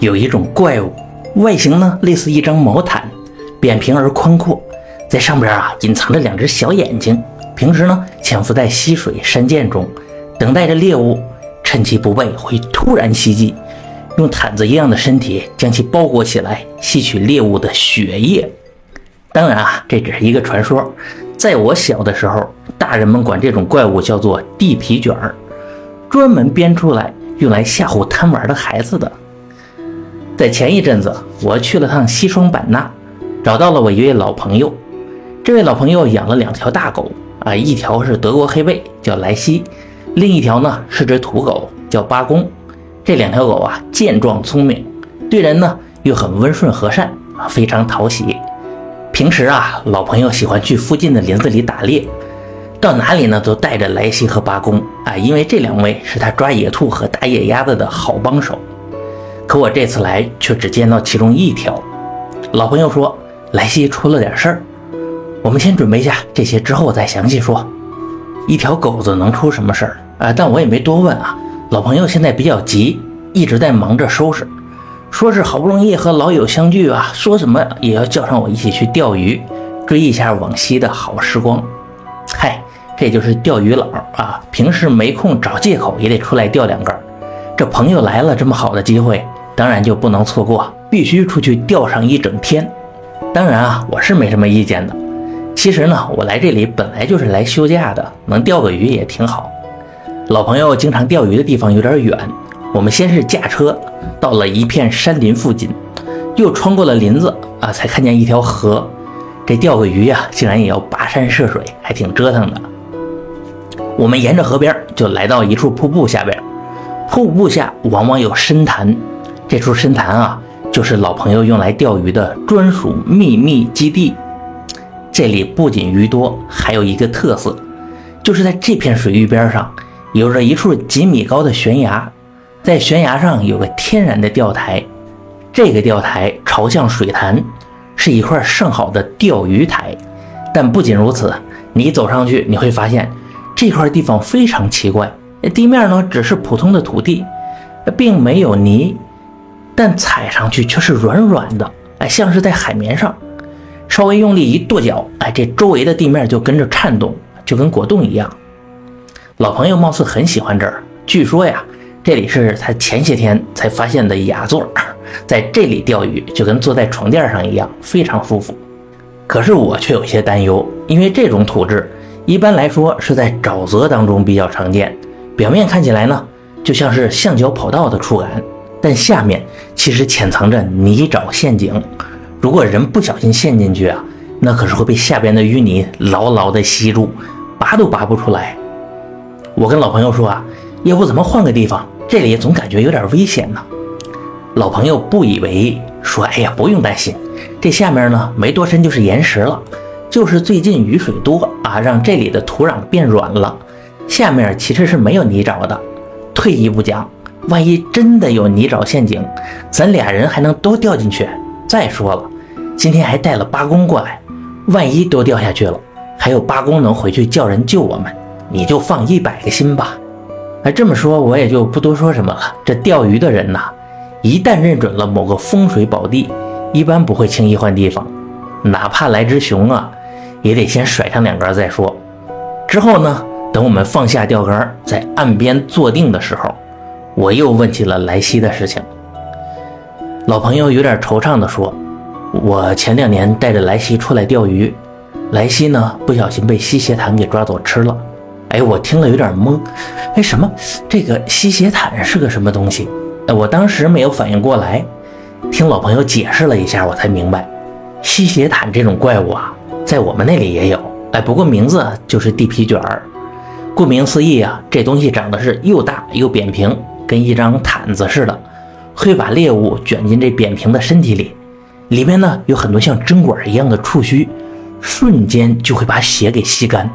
有一种怪物，外形呢类似一张毛毯，扁平而宽阔，在上边啊隐藏着两只小眼睛。平时呢潜伏在溪水、山涧中，等待着猎物趁其不备会突然袭击，用毯子一样的身体将其包裹起来，吸取猎物的血液。当然啊，这只是一个传说。在我小的时候，大人们管这种怪物叫做地皮卷儿，专门编出来用来吓唬贪玩的孩子的。在前一阵子，我去了趟西双版纳，找到了我一位老朋友。这位老朋友养了两条大狗啊，一条是德国黑背，叫莱西；另一条呢是只土狗，叫巴公。这两条狗啊，健壮聪明，对人呢又很温顺和善啊，非常讨喜。平时啊，老朋友喜欢去附近的林子里打猎，到哪里呢都带着莱西和巴公啊，因为这两位是他抓野兔和打野鸭子的好帮手。可我这次来却只见到其中一条。老朋友说，莱西出了点事儿，我们先准备一下这些，之后再详细说。一条狗子能出什么事儿啊？但我也没多问啊。老朋友现在比较急，一直在忙着收拾，说是好不容易和老友相聚啊，说什么也要叫上我一起去钓鱼，追一下往昔的好时光。嗨，这就是钓鱼佬啊，平时没空找借口也得出来钓两根。这朋友来了，这么好的机会。当然就不能错过，必须出去钓上一整天。当然啊，我是没什么意见的。其实呢，我来这里本来就是来休假的，能钓个鱼也挺好。老朋友经常钓鱼的地方有点远，我们先是驾车到了一片山林附近，又穿过了林子啊，才看见一条河。这钓个鱼呀，竟然也要跋山涉水，还挺折腾的。我们沿着河边就来到一处瀑布下边，瀑布下往往有深潭。这处深潭啊，就是老朋友用来钓鱼的专属秘密基地。这里不仅鱼多，还有一个特色，就是在这片水域边上，有着一处几米高的悬崖，在悬崖上有个天然的钓台。这个钓台朝向水潭，是一块上好的钓鱼台。但不仅如此，你走上去，你会发现这块地方非常奇怪，地面呢只是普通的土地，并没有泥。但踩上去却是软软的，哎，像是在海绵上，稍微用力一跺脚，哎，这周围的地面就跟着颤动，就跟果冻一样。老朋友貌似很喜欢这儿，据说呀，这里是他前些天才发现的雅座，在这里钓鱼就跟坐在床垫上一样，非常舒服。可是我却有些担忧，因为这种土质一般来说是在沼泽当中比较常见，表面看起来呢，就像是橡胶跑道的触感。但下面其实潜藏着泥沼陷阱，如果人不小心陷进去啊，那可是会被下边的淤泥牢牢的吸住，拔都拔不出来。我跟老朋友说啊，要不咱们换个地方，这里总感觉有点危险呢。老朋友不以为意，说：“哎呀，不用担心，这下面呢没多深就是岩石了，就是最近雨水多啊，让这里的土壤变软了，下面其实是没有泥沼的。退一步讲。”万一真的有泥沼陷阱，咱俩人还能都掉进去。再说了，今天还带了八公过来，万一都掉下去了，还有八公能回去叫人救我们，你就放一百个心吧。哎，这么说，我也就不多说什么了。这钓鱼的人呐，一旦认准了某个风水宝地，一般不会轻易换地方，哪怕来只熊啊，也得先甩上两杆再说。之后呢，等我们放下钓竿，在岸边坐定的时候。我又问起了莱西的事情，老朋友有点惆怅地说：“我前两年带着莱西出来钓鱼，莱西呢不小心被吸血毯给抓走吃了。”哎，我听了有点懵，哎，什么？这个吸血毯是个什么东西？哎，我当时没有反应过来，听老朋友解释了一下，我才明白，吸血毯这种怪物啊，在我们那里也有，哎，不过名字就是地皮卷儿。顾名思义啊，这东西长得是又大又扁平。跟一张毯子似的，会把猎物卷进这扁平的身体里，里面呢有很多像针管一样的触须，瞬间就会把血给吸干。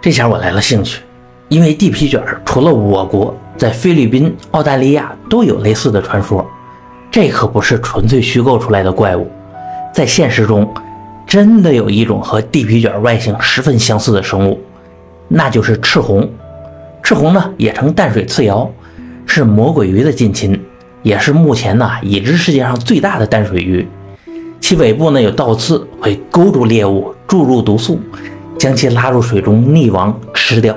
这下我来了兴趣，因为地皮卷除了我国，在菲律宾、澳大利亚都有类似的传说，这可不是纯粹虚构出来的怪物，在现实中真的有一种和地皮卷外形十分相似的生物，那就是赤红。赤红呢也称淡水刺瑶。是魔鬼鱼的近亲，也是目前呢已知世界上最大的淡水鱼。其尾部呢有倒刺，会勾住猎物，注入毒素，将其拉入水中溺亡吃掉。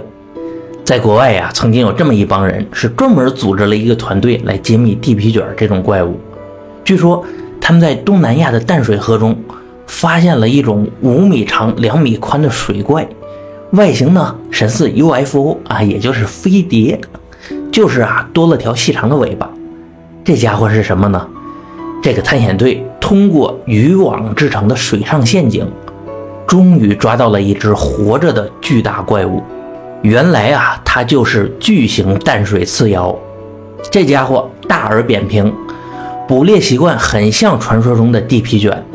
在国外呀，曾经有这么一帮人，是专门组织了一个团队来揭秘地皮卷这种怪物。据说他们在东南亚的淡水河中发现了一种五米长、两米宽的水怪，外形呢神似 UFO 啊，也就是飞碟，就是啊多了条细长的尾巴。这家伙是什么呢？这个探险队通过渔网制成的水上陷阱，终于抓到了一只活着的巨大怪物。原来啊，它就是巨型淡水刺鳐。这家伙大而扁平，捕猎习惯很像传说中的地皮卷。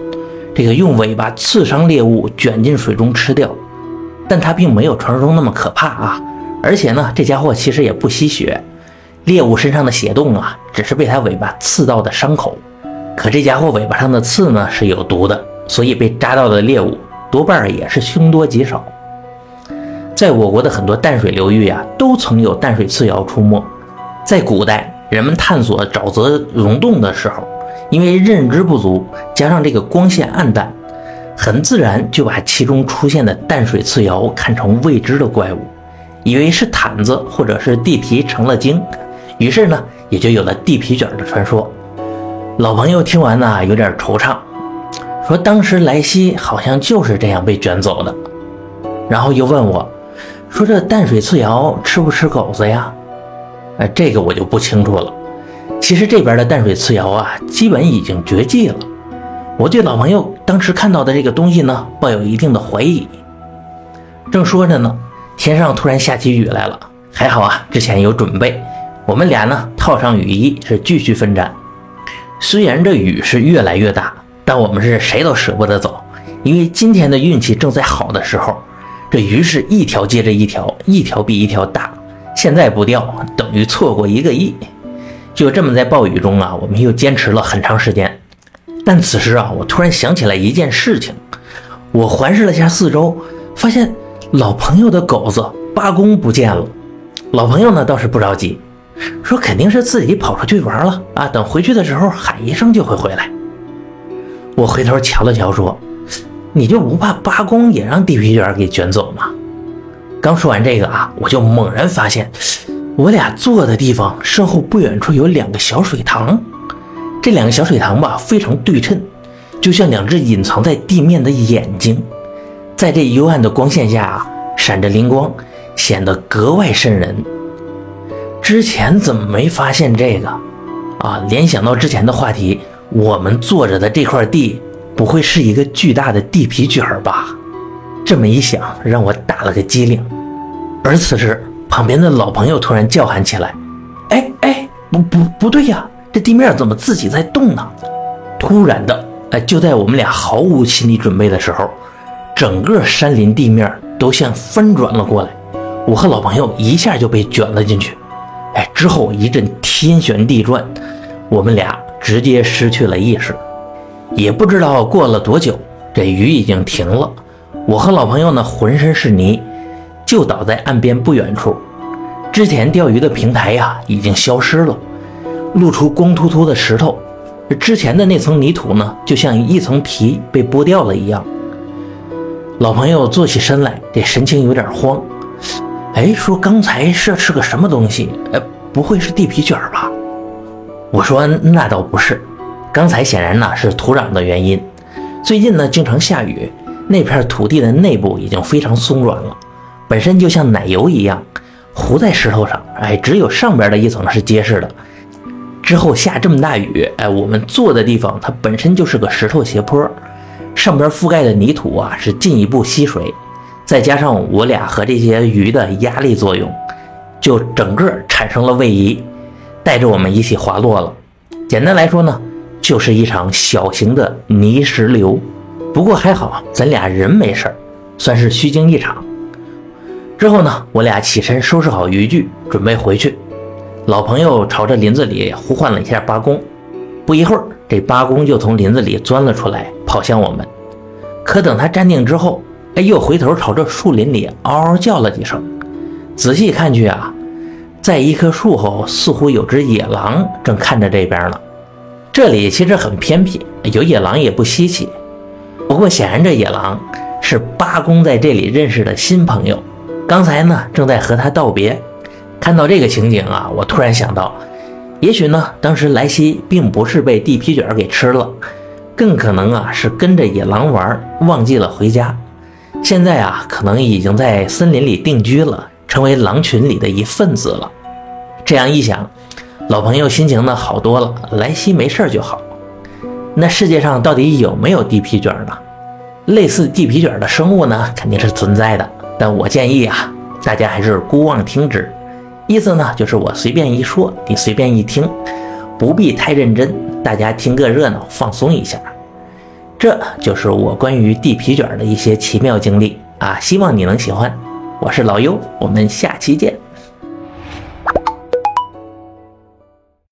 这个用尾巴刺伤猎物，卷进水中吃掉。但它并没有传说中那么可怕啊！而且呢，这家伙其实也不吸血，猎物身上的血洞啊，只是被它尾巴刺到的伤口。可这家伙尾巴上的刺呢是有毒的，所以被扎到的猎物多半也是凶多吉少。在我国的很多淡水流域呀，都曾有淡水刺鳐出没。在古代，人们探索沼泽溶洞的时候，因为认知不足，加上这个光线暗淡，很自然就把其中出现的淡水刺鳐看成未知的怪物，以为是毯子或者是地皮成了精，于是呢，也就有了地皮卷的传说。老朋友听完呢，有点惆怅，说当时莱西好像就是这样被卷走的。然后又问我，说这淡水刺鳐吃不吃狗子呀？哎，这个我就不清楚了。其实这边的淡水刺鳐啊，基本已经绝迹了。我对老朋友当时看到的这个东西呢，抱有一定的怀疑。正说着呢，天上突然下起雨来了，还好啊，之前有准备。我们俩呢，套上雨衣，是继续奋战。虽然这雨是越来越大，但我们是谁都舍不得走，因为今天的运气正在好的时候，这鱼是一条接着一条，一条比一条大。现在不钓，等于错过一个亿。就这么在暴雨中啊，我们又坚持了很长时间。但此时啊，我突然想起来一件事情，我环视了下四周，发现老朋友的狗子八公不见了。老朋友呢倒是不着急。说肯定是自己跑出去玩了啊！等回去的时候喊一声就会回来。我回头瞧了瞧，说：“你就不怕八公也让地皮卷给卷走吗？”刚说完这个啊，我就猛然发现，我俩坐的地方身后不远处有两个小水塘。这两个小水塘吧，非常对称，就像两只隐藏在地面的眼睛，在这幽暗的光线下啊，闪着灵光，显得格外瘆人。之前怎么没发现这个？啊，联想到之前的话题，我们坐着的这块地不会是一个巨大的地皮卷儿吧？这么一想，让我打了个激灵。而此时，旁边的老朋友突然叫喊起来：“哎哎，不不不对呀，这地面怎么自己在动呢？”突然的，哎，就在我们俩毫无心理准备的时候，整个山林地面都像翻转了过来，我和老朋友一下就被卷了进去。哎，之后一阵天旋地转，我们俩直接失去了意识。也不知道过了多久，这雨已经停了。我和老朋友呢，浑身是泥，就倒在岸边不远处。之前钓鱼的平台呀，已经消失了，露出光秃秃的石头。之前的那层泥土呢，就像一层皮被剥掉了一样。老朋友坐起身来，这神情有点慌。哎，说刚才这是个什么东西？哎，不会是地皮卷吧？我说那倒不是，刚才显然呢是土壤的原因。最近呢经常下雨，那片土地的内部已经非常松软了，本身就像奶油一样糊在石头上。哎，只有上边的一层是结实的。之后下这么大雨，哎，我们坐的地方它本身就是个石头斜坡，上边覆盖的泥土啊是进一步吸水。再加上我俩和这些鱼的压力作用，就整个产生了位移，带着我们一起滑落了。简单来说呢，就是一场小型的泥石流。不过还好，咱俩人没事儿，算是虚惊一场。之后呢，我俩起身收拾好渔具，准备回去。老朋友朝着林子里呼唤了一下八公，不一会儿，这八公就从林子里钻了出来，跑向我们。可等他站定之后，哎，又回头朝着树林里嗷嗷叫了几声，仔细看去啊，在一棵树后，似乎有只野狼正看着这边呢。这里其实很偏僻，有野狼也不稀奇。不过显然这野狼是八公在这里认识的新朋友，刚才呢正在和他道别。看到这个情景啊，我突然想到，也许呢当时莱西并不是被地皮卷给吃了，更可能啊是跟着野狼玩，忘记了回家。现在啊可能已经在森林里定居了。成为狼群里的一份子了。这样一想，老朋友心情呢好多了。莱西没事儿就好。那世界上到底有没有地皮卷呢？类似地皮卷的生物呢，肯定是存在的。但我建议啊，大家还是姑妄听之。意思呢，就是我随便一说，你随便一听，不必太认真，大家听个热闹，放松一下。这就是我关于地皮卷的一些奇妙经历啊，希望你能喜欢。我是老优，我们下期见。